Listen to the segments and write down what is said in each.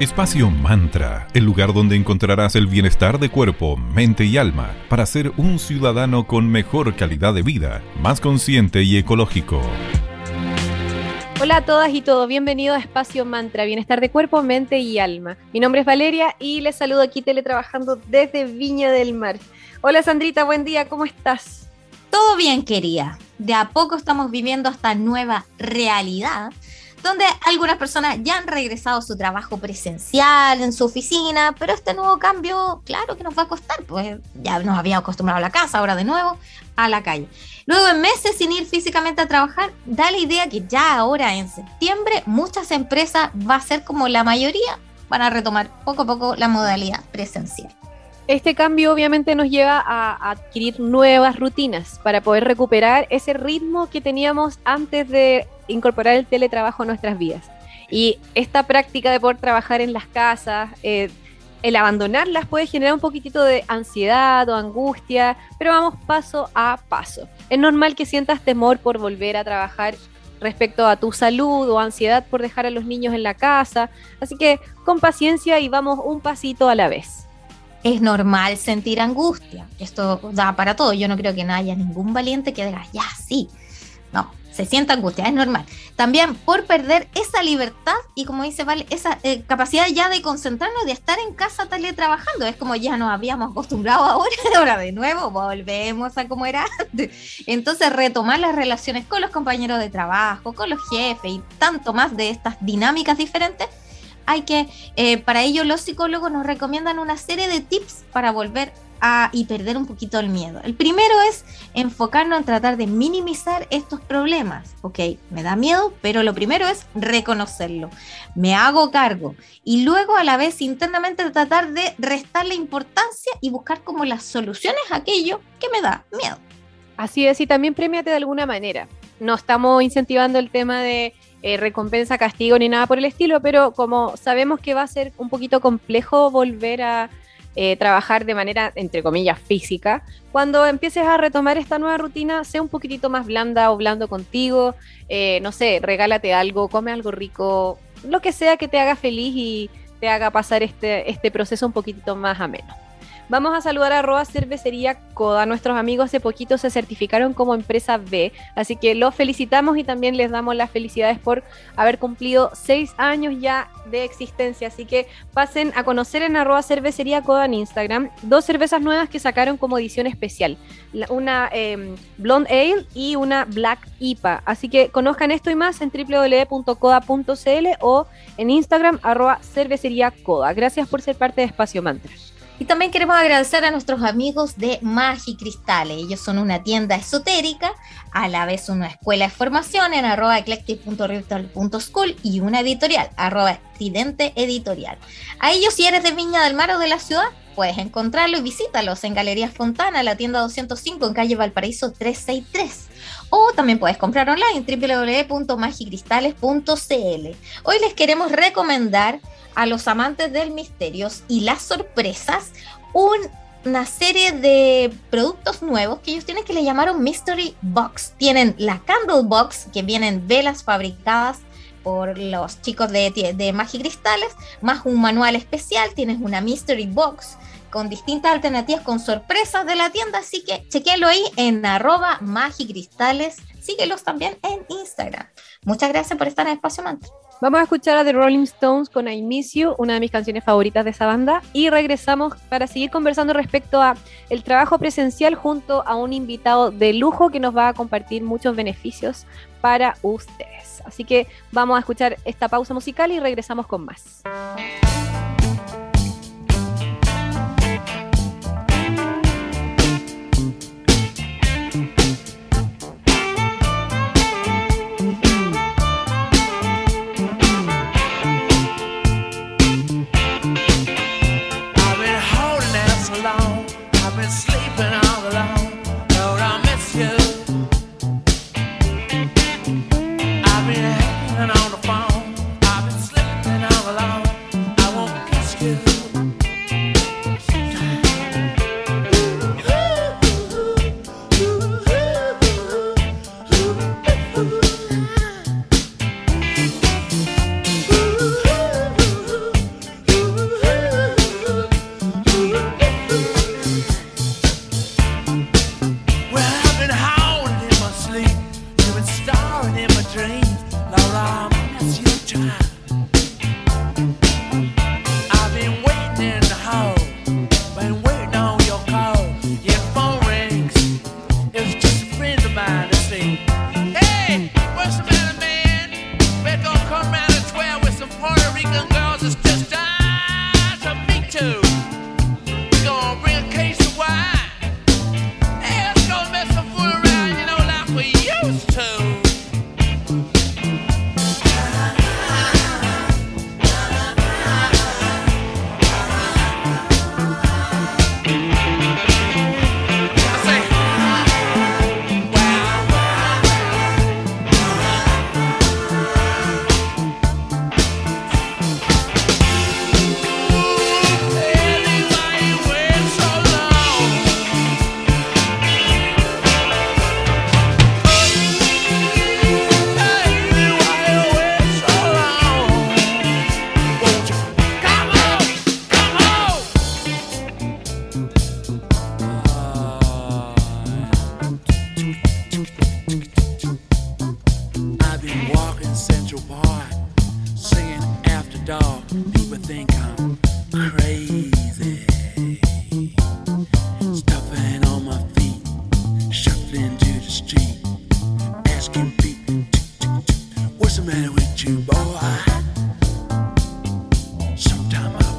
Espacio Mantra, el lugar donde encontrarás el bienestar de cuerpo, mente y alma para ser un ciudadano con mejor calidad de vida, más consciente y ecológico. Hola a todas y todos, bienvenidos a Espacio Mantra, bienestar de cuerpo, mente y alma. Mi nombre es Valeria y les saludo aquí teletrabajando desde Viña del Mar. Hola Sandrita, buen día, ¿cómo estás? Todo bien, querida. De a poco estamos viviendo esta nueva realidad donde algunas personas ya han regresado a su trabajo presencial en su oficina, pero este nuevo cambio, claro que nos va a costar, pues ya nos habíamos acostumbrado a la casa, ahora de nuevo a la calle. Luego de meses sin ir físicamente a trabajar, da la idea que ya ahora en septiembre muchas empresas, va a ser como la mayoría, van a retomar poco a poco la modalidad presencial. Este cambio obviamente nos lleva a adquirir nuevas rutinas para poder recuperar ese ritmo que teníamos antes de incorporar el teletrabajo a nuestras vidas. Y esta práctica de poder trabajar en las casas, eh, el abandonarlas puede generar un poquitito de ansiedad o angustia, pero vamos paso a paso. Es normal que sientas temor por volver a trabajar respecto a tu salud o ansiedad por dejar a los niños en la casa, así que con paciencia y vamos un pasito a la vez es normal sentir angustia. Esto da para todo. Yo no creo que no haya ningún valiente que diga, ya, sí. No, se siente angustia, es normal. También por perder esa libertad y como dice Vale, esa eh, capacidad ya de concentrarnos, de estar en casa teletrabajando. Es como ya nos habíamos acostumbrado ahora, ahora de nuevo volvemos a como era antes. Entonces retomar las relaciones con los compañeros de trabajo, con los jefes y tanto más de estas dinámicas diferentes hay que, eh, para ello los psicólogos nos recomiendan una serie de tips para volver a y perder un poquito el miedo. El primero es enfocarnos en tratar de minimizar estos problemas. Ok, me da miedo, pero lo primero es reconocerlo. Me hago cargo. Y luego a la vez internamente tratar de restarle importancia y buscar como las soluciones a aquello que me da miedo. Así es, y también premiate de alguna manera. No estamos incentivando el tema de eh, recompensa, castigo ni nada por el estilo, pero como sabemos que va a ser un poquito complejo volver a eh, trabajar de manera, entre comillas, física, cuando empieces a retomar esta nueva rutina, sea un poquitito más blanda o blando contigo, eh, no sé, regálate algo, come algo rico, lo que sea que te haga feliz y te haga pasar este, este proceso un poquitito más ameno. Vamos a saludar a cervecería Coda. Nuestros amigos hace poquito se certificaron como empresa B, así que los felicitamos y también les damos las felicidades por haber cumplido seis años ya de existencia. Así que pasen a conocer en arroba cervecería Coda en Instagram dos cervezas nuevas que sacaron como edición especial. Una eh, Blonde Ale y una Black IPA. Así que conozcan esto y más en www.coda.cl o en Instagram arroba cervecería Coda. Gracias por ser parte de Espacio Mantra. Y también queremos agradecer a nuestros amigos de Magicristales. Ellos son una tienda esotérica, a la vez una escuela de formación en arroba eclectic.ritual.school y una editorial, arroba estridente editorial. A ellos, si eres de Viña del Mar o de la ciudad, puedes encontrarlo y visítalos en Galerías Fontana, la tienda 205 en calle Valparaíso 363. O también puedes comprar online en www.magicristales.cl. Hoy les queremos recomendar a los amantes del misterio y las sorpresas una serie de productos nuevos que ellos tienen que le llamaron Mystery Box. Tienen la Candle Box, que vienen velas fabricadas por los chicos de, de Magicristales, más un manual especial, tienes una Mystery Box con distintas alternativas, con sorpresas de la tienda, así que chequenlo ahí en arroba magicristales, síguelos también en Instagram. Muchas gracias por estar en Espacio Mantra. Vamos a escuchar a The Rolling Stones con I Miss una de mis canciones favoritas de esa banda, y regresamos para seguir conversando respecto a el trabajo presencial junto a un invitado de lujo que nos va a compartir muchos beneficios para ustedes. Así que vamos a escuchar esta pausa musical y regresamos con más. What's the matter with you, boy? Sometime I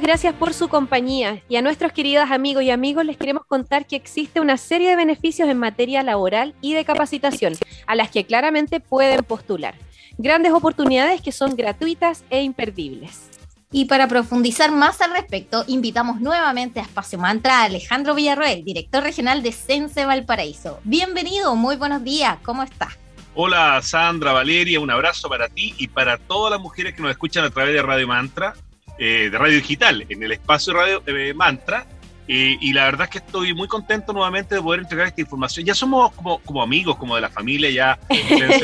gracias por su compañía y a nuestros queridos amigos y amigos les queremos contar que existe una serie de beneficios en materia laboral y de capacitación a las que claramente pueden postular. Grandes oportunidades que son gratuitas e imperdibles. Y para profundizar más al respecto, invitamos nuevamente a Espacio Mantra a Alejandro Villarroel, director regional de Sense Valparaíso. Bienvenido, muy buenos días, ¿cómo estás? Hola Sandra, Valeria, un abrazo para ti y para todas las mujeres que nos escuchan a través de Radio Mantra eh, de radio digital en el espacio Radio eh, Mantra. Eh, y la verdad es que estoy muy contento nuevamente de poder entregar esta información. Ya somos como, como amigos, como de la familia, ya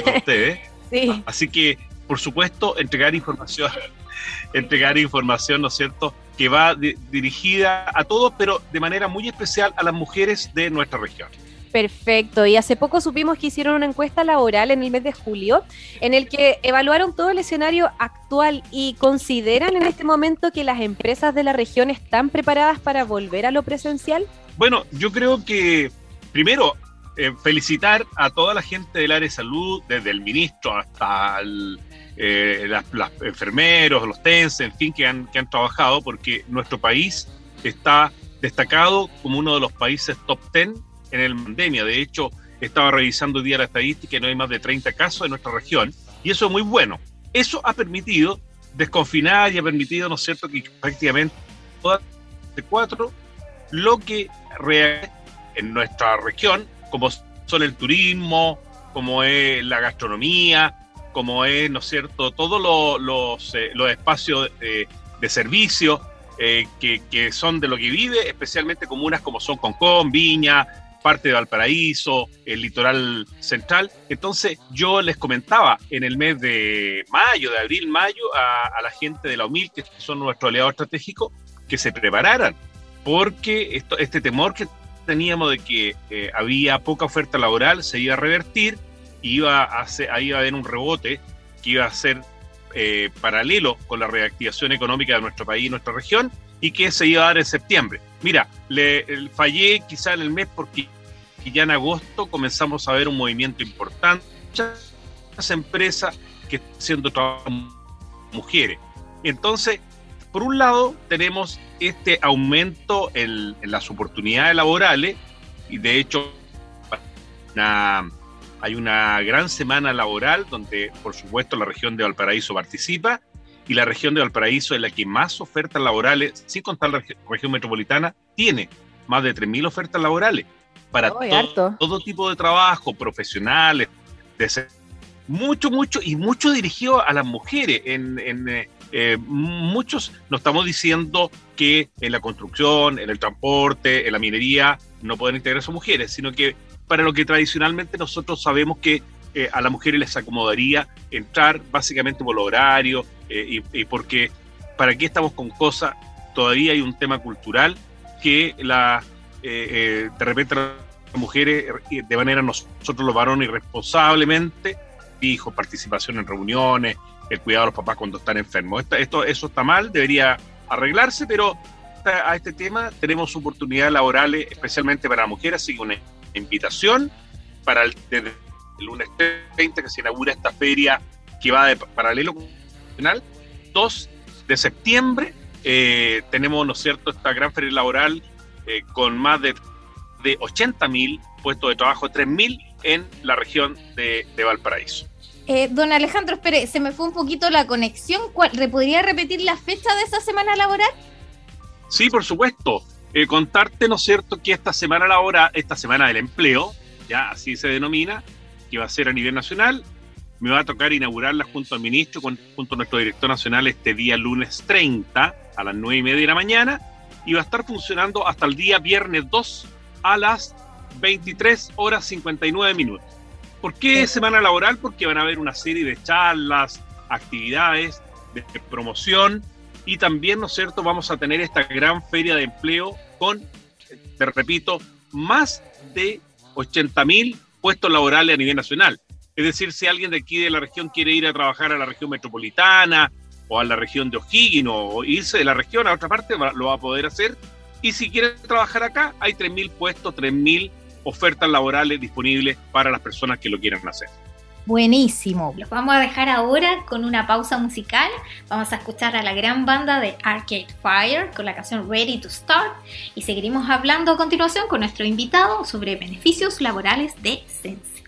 con ustedes. Sí. Así que, por supuesto, entregar información, entregar información, ¿no es cierto?, que va dirigida a todos, pero de manera muy especial a las mujeres de nuestra región. Perfecto. Y hace poco supimos que hicieron una encuesta laboral en el mes de julio en el que evaluaron todo el escenario actual y consideran en este momento que las empresas de la región están preparadas para volver a lo presencial. Bueno, yo creo que primero eh, felicitar a toda la gente del área de salud, desde el ministro hasta los eh, enfermeros, los TENS, en fin, que han, que han trabajado, porque nuestro país está destacado como uno de los países top 10 en el pandemia. De hecho, estaba revisando hoy día la estadística y no hay más de 30 casos en nuestra región. Y eso es muy bueno. Eso ha permitido desconfinar y ha permitido, ¿no es cierto?, que prácticamente todas de cuatro, lo que en nuestra región, como son el turismo, como es la gastronomía, como es, ¿no es cierto?, todos los, eh, los espacios de, servicio eh, que, que, son de lo que vive, especialmente comunas como son Concón, Viña, parte de Valparaíso, el litoral central. Entonces yo les comentaba en el mes de mayo, de abril, mayo, a, la gente de la UMIL, que son nuestro aliado estratégico, que se prepararan, porque este temor que teníamos de que eh, había poca oferta laboral se iba a revertir, iba a, ahí iba a haber un rebote que iba a ser eh, paralelo con la reactivación económica de nuestro país y nuestra región, y que se iba a dar en septiembre. Mira, le, fallé quizá en el mes porque ya en agosto comenzamos a ver un movimiento importante. Muchas empresas que están haciendo trabajo mujeres. Entonces, por un lado, tenemos este aumento en, las oportunidades laborales y de hecho hay una gran semana laboral donde, por supuesto, la región de Valparaíso participa y la región de Valparaíso es la que más ofertas laborales, sin contar la región metropolitana, tiene más de 3.000 ofertas laborales para todo, tipo de trabajo, profesionales, de mucho, mucho y mucho dirigido a las mujeres. En, eh, eh, muchos nos estamos diciendo que en la construcción, en el transporte, en la minería no pueden integrarse mujeres, sino que para lo que tradicionalmente nosotros sabemos que eh, a las mujeres les acomodaría entrar básicamente por los horarios y, porque para qué estamos con cosas, todavía hay un tema cultural que la, de repente mujeres de manera nosotros los varones irresponsablemente, hijos, participación en reuniones, el cuidado de los papás cuando están enfermos. Esto, eso está mal, debería arreglarse, pero a este tema tenemos oportunidades laborales especialmente para mujeres, así que una invitación para el, el lunes 30 que se inaugura esta feria que va de paralelo nacional 2 de septiembre. Eh, tenemos, ¿no es cierto?, esta gran feria laboral eh, con más de, de 80 mil puestos de trabajo, 3 mil en la región de, Valparaíso. Eh, don Alejandro, espere, se me fue un poquito la conexión. ¿Cuál, ¿Podría repetir la fecha de esa semana laboral? Sí, por supuesto. contarte, ¿no es cierto?, que esta semana laboral, esta semana del empleo, ya así se denomina, que va a ser a nivel nacional, me va a tocar inaugurarla junto al ministro, junto a nuestro director nacional este día lunes 30 a las 9 y media de la mañana y va a estar funcionando hasta el día viernes 2 a las 23 horas 59 minutos. ¿Por qué semana laboral? Porque van a haber una serie de charlas, actividades de promoción y también, ¿no es cierto?, vamos a tener esta gran feria de empleo con, te repito, más de 80 mil puestos laborales a nivel nacional. Es decir, si alguien de aquí de la región quiere ir a trabajar a la región metropolitana o a la región de O'Higgins o irse de la región a otra parte, lo va a poder hacer. Y si quiere trabajar acá, hay 3.000 puestos, 3.000 ofertas laborales disponibles para las personas que lo quieran hacer. Buenísimo. Los vamos a dejar ahora con una pausa musical. Vamos a escuchar a la gran banda de Arcade Fire con la canción Ready to Start y seguiremos hablando a continuación con nuestro invitado sobre beneficios laborales de Sense.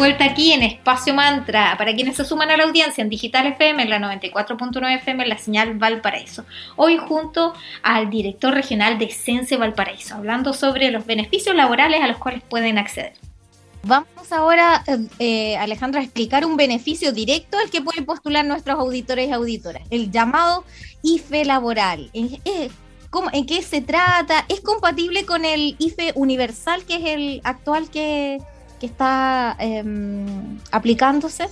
Vuelta aquí en Espacio Mantra. Para quienes se suman a la audiencia en Digital FM, en la 94.9 FM, en la señal Valparaíso. Hoy junto al director regional de Sense Valparaíso, hablando sobre los beneficios laborales a los cuales pueden acceder. Vamos ahora, eh, eh, Alejandra, a explicar un beneficio directo al que pueden postular nuestros auditores y auditoras, el llamado IFE laboral. ¿En, eh, ¿En qué se trata? ¿Es compatible con el IFE universal, que es el actual que, que está em, aplicándose?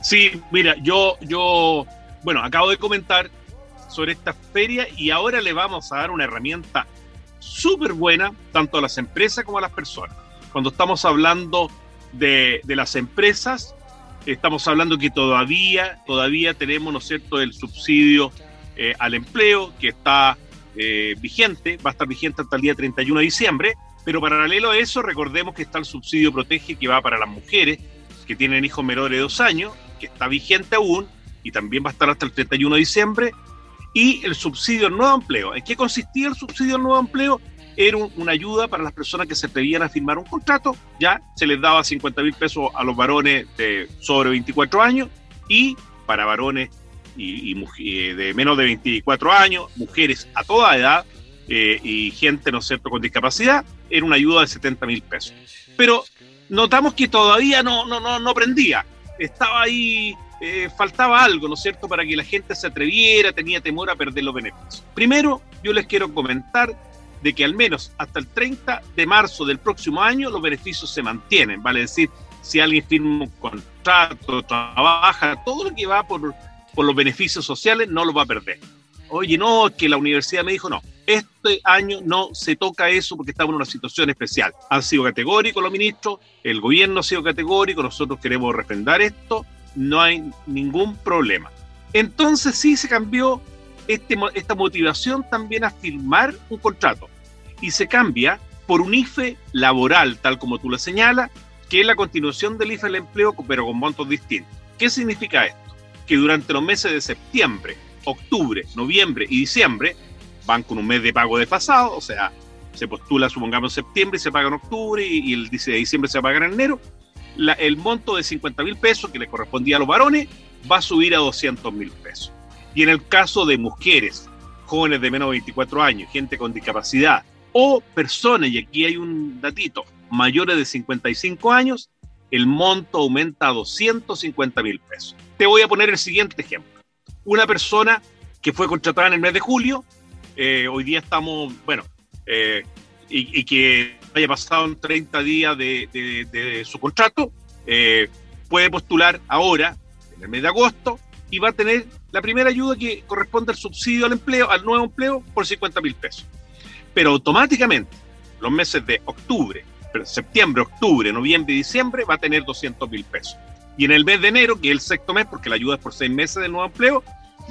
Sí, mira, yo, yo, bueno, acabo de comentar sobre esta feria y ahora le vamos a dar una herramienta súper buena tanto a las empresas como a las personas. Cuando estamos hablando de, de, las empresas, estamos hablando que todavía, todavía tenemos, ¿no es cierto?, el subsidio eh, al empleo que está eh, vigente, va a estar vigente hasta el día 31 de diciembre, pero paralelo a eso, recordemos que está el subsidio protege que va para las mujeres que tienen hijos menores de dos años, que está vigente aún y también va a estar hasta el 31 de diciembre. Y el subsidio al nuevo empleo. ¿En qué consistía el subsidio al nuevo empleo? Era una ayuda para las personas que se atrevían a firmar un contrato. Ya se les daba 50 mil pesos a los varones de sobre 24 años y para varones y, y, de menos de 24 años, mujeres a toda edad, eh, y gente, ¿no es cierto?, con discapacidad, era una ayuda de 70 mil pesos. Pero notamos que todavía no, no, no, no prendía. Estaba ahí, eh, faltaba algo, ¿no es cierto?, para que la gente se atreviera, tenía temor a perder los beneficios. Primero, yo les quiero comentar de que al menos hasta el 30 de marzo del próximo año los beneficios se mantienen, vale decir, si alguien firma un contrato, trabaja, todo lo que va por, por los beneficios sociales no lo va a perder. Oye, no, que la universidad me dijo, no, este año no se toca eso porque estamos en una situación especial. Han sido categóricos los ministros, el gobierno ha sido categórico, nosotros queremos refrendar esto, no hay ningún problema. Entonces sí se cambió este, esta motivación también a firmar un contrato y se cambia por un IFE laboral, tal como tú lo señalas, que es la continuación del IFE del empleo, pero con montos distintos. ¿Qué significa esto? Que durante los meses de septiembre, octubre, noviembre y diciembre van con un mes de pago desfasado, o sea, se postula, supongamos, en septiembre y se paga en octubre y, el 10 de diciembre se paga en enero, el monto de 50 mil pesos que le correspondía a los varones va a subir a 200 mil pesos. Y en el caso de mujeres, jóvenes de menos de 24 años, gente con discapacidad o personas, y aquí hay un datito, mayores de 55 años, el monto aumenta a 250 mil pesos. Te voy a poner el siguiente ejemplo. Una persona que fue contratada en el mes de julio eh, hoy día estamos, bueno, eh, y, que haya pasado en 30 días de, su contrato, eh, puede postular ahora, en el mes de agosto, y va a tener la primera ayuda que corresponde al subsidio al empleo, al nuevo empleo, por 50 mil pesos. Pero automáticamente, los meses de octubre, septiembre, octubre, noviembre y diciembre, va a tener 200 mil pesos. Y en el mes de enero, que es el sexto mes, porque la ayuda es por seis meses de nuevo empleo,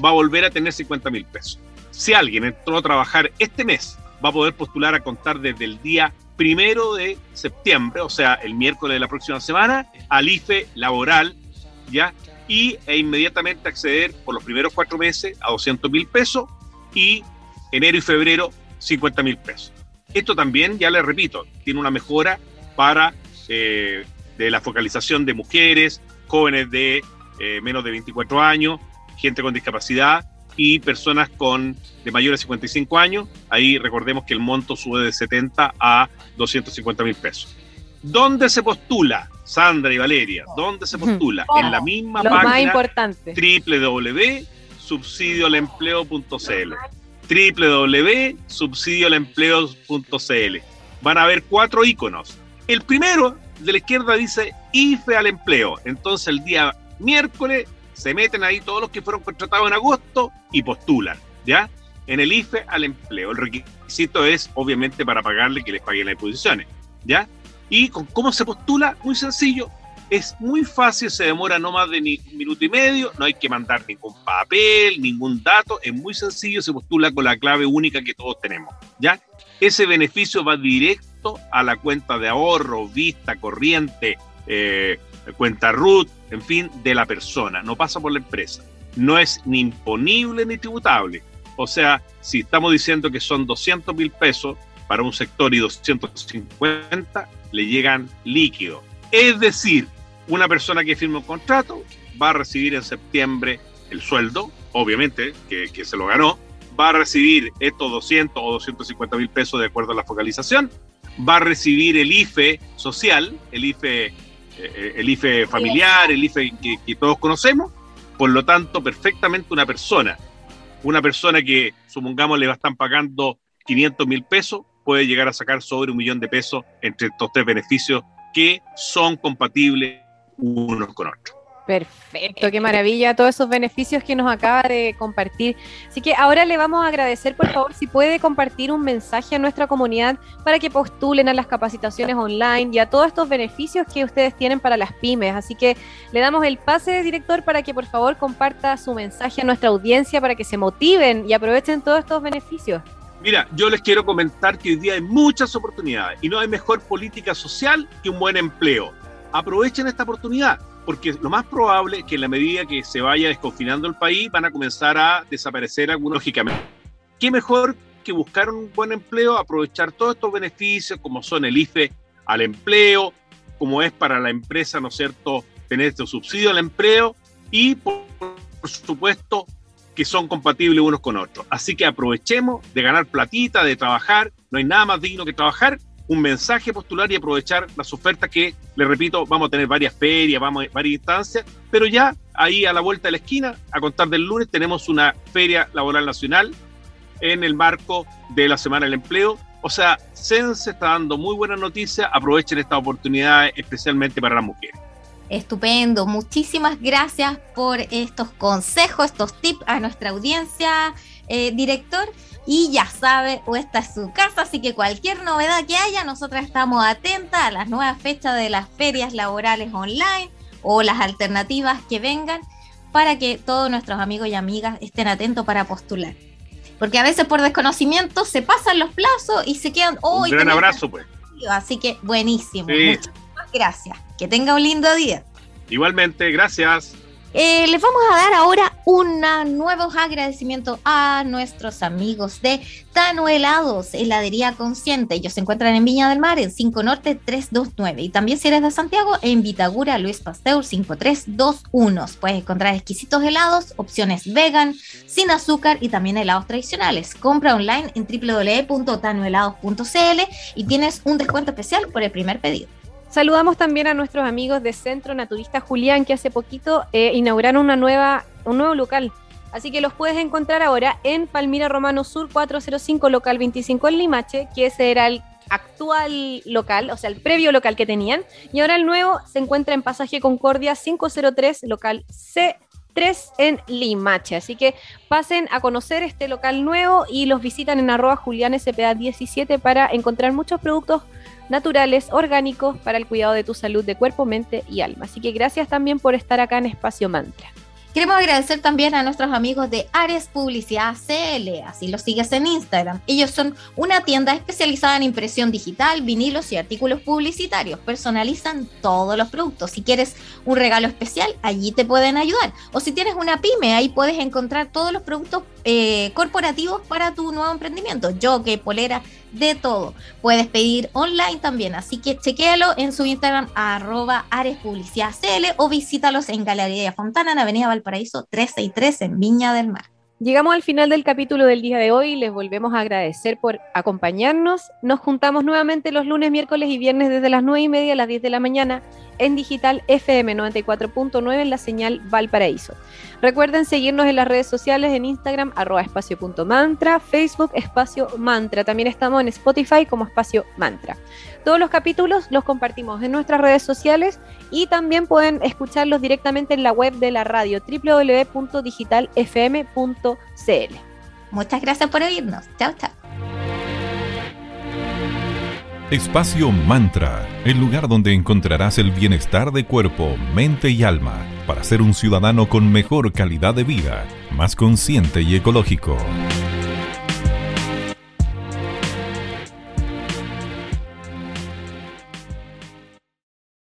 va a volver a tener 50 mil pesos. Si alguien entró a trabajar este mes, va a poder postular a contar desde el día primero de septiembre, o sea, el miércoles de la próxima semana, al IFE laboral, ¿ya? Y e inmediatamente acceder por los primeros cuatro meses a 200 mil pesos y enero y febrero 50 mil pesos. Esto también, ya le repito, tiene una mejora para eh, de la focalización de mujeres, jóvenes de eh, menos de 24 años, gente con discapacidad y personas con de mayores de 55 años. Ahí recordemos que el monto sube de 70 a 250 mil pesos. ¿Dónde se postula, Sandra y Valeria? ¿Dónde se postula? En la misma página más importante. www.subsidioalempleo.cl www.subsidioalempleo.cl Van a ver cuatro iconos. El primero de la izquierda dice IFE al empleo. Entonces el día miércoles se meten ahí todos los que fueron contratados en agosto y postulan, ¿ya? En el IFE al empleo. El requisito es, obviamente, para pagarle que les paguen las imposiciones, ¿ya? Y con cómo se postula, muy sencillo, es muy fácil, se demora no más de ni un minuto y medio, no hay que mandar ningún papel, ningún dato, es muy sencillo, se postula con la clave única que todos tenemos, ¿ya? Ese beneficio va directo a la cuenta de ahorro, vista, corriente, eh, cuenta RUT, en fin, de la persona, no pasa por la empresa. No es ni imponible ni tributable. O sea, si estamos diciendo que son 200 mil pesos para un sector y 250, le llegan líquidos. Es decir, una persona que firma un contrato va a recibir en septiembre el sueldo, obviamente, que, que se lo ganó, va a recibir estos 200 o 250 mil pesos de acuerdo a la focalización, va a recibir el IFE social, el IFE, eh, el IFE familiar, el IFE que, todos conocemos, por lo tanto, perfectamente una persona, una persona que supongamos le estar pagando 500 mil pesos, puede llegar a sacar sobre un millón de pesos entre estos tres beneficios que son compatibles unos con otros. Perfecto, qué maravilla todos esos beneficios que nos acaba de compartir. Así que ahora le vamos a agradecer, por favor, si puede compartir un mensaje a nuestra comunidad para que postulen a las capacitaciones online y a todos estos beneficios que ustedes tienen para las pymes. Así que le damos el pase, director, para que por favor comparta su mensaje a nuestra audiencia para que se motiven y aprovechen todos estos beneficios. Mira, yo les quiero comentar que hoy día hay muchas oportunidades y no hay mejor política social que un buen empleo. Aprovechen esta oportunidad porque lo más probable es que en la medida que se vaya desconfinando el país van a comenzar a desaparecer algunos lógicamente. ¿Qué mejor que buscar un buen empleo, aprovechar todos estos beneficios como son el IFE al empleo, como es para la empresa, ¿no es cierto?, tener este subsidio al empleo y, por, por supuesto, que son compatibles unos con otros. Así que aprovechemos de ganar platita, de trabajar. No hay nada más digno que trabajar. Un mensaje postular y aprovechar las ofertas que, le repito, vamos a tener varias ferias, vamos a varias instancias, pero ya ahí a la vuelta de la esquina, a contar del lunes, tenemos una feria laboral nacional en el marco de la Semana del Empleo. O sea, CENSE está dando muy buenas noticias, aprovechen esta oportunidad especialmente para las mujeres. Estupendo, muchísimas gracias por estos consejos, estos tips a nuestra audiencia, eh, director. Y ya sabe, o esta es su casa, así que cualquier novedad que haya, nosotras estamos atentas a las nuevas fechas de las ferias laborales online o las alternativas que vengan para que todos nuestros amigos y amigas estén atentos para postular. Porque a veces por desconocimiento se pasan los plazos y se quedan... Oh, un gran abrazo, pues. Así que buenísimo. Sí. Muchas gracias. Que tenga un lindo día. Igualmente, gracias. Eh, les vamos a dar ahora un nuevo agradecimiento a nuestros amigos de Tano Helados, heladería consciente. Ellos se encuentran en Viña del Mar, en 5 Norte 329. Y también si eres de Santiago, en Vitagura Luis Pasteur 5321. Puedes encontrar exquisitos helados, opciones vegan, sin azúcar y también helados tradicionales. Compra online en www.tanohelados.cl y tienes un descuento especial por el primer pedido. Saludamos también a nuestros amigos de Centro Naturista Julián, que hace poquito eh, inauguraron una nueva, un nuevo local. Así que los puedes encontrar ahora en Palmira Romano Sur 405, local 25 en Limache, que ese era el actual local, o sea, el previo local que tenían. Y ahora el nuevo se encuentra en Pasaje Concordia 503, local C. 3 en Limache. Así que pasen a conocer este local nuevo y los visitan en arroba Julián SPA 17 para encontrar muchos productos naturales, orgánicos para el cuidado de tu salud de cuerpo, mente y alma. Así que gracias también por estar acá en Espacio Mantra. Queremos agradecer también a nuestros amigos de Ares Publicidad CL, así los sigues en Instagram. Ellos son una tienda especializada en impresión digital, vinilos y artículos publicitarios. Personalizan todos los productos. Si quieres un regalo especial, allí te pueden ayudar. O si tienes una pyme, ahí puedes encontrar todos los productos eh, corporativos para tu nuevo emprendimiento. Jockey, polera, de todo. Puedes pedir online también, así que chequéalo en su Instagram arroba Ares Publicidad CL o visítalos en Galería Fontana en Avenida Valparaíso 363 en Viña del Mar. Llegamos al final del capítulo del día de hoy. Les volvemos a agradecer por acompañarnos. Nos juntamos nuevamente los lunes, miércoles y viernes desde las 9 y media a las 10 de la mañana en digital FM 94.9 en la señal Valparaíso. Recuerden seguirnos en las redes sociales en Instagram, arroba espacio.mantra, Facebook, espacio mantra. También estamos en Spotify como espacio mantra. Todos los capítulos los compartimos en nuestras redes sociales y también pueden escucharlos directamente en la web de la radio www.digitalfm.cl. Muchas gracias por oírnos. Chao, chao. Espacio Mantra, el lugar donde encontrarás el bienestar de cuerpo, mente y alma para ser un ciudadano con mejor calidad de vida, más consciente y ecológico.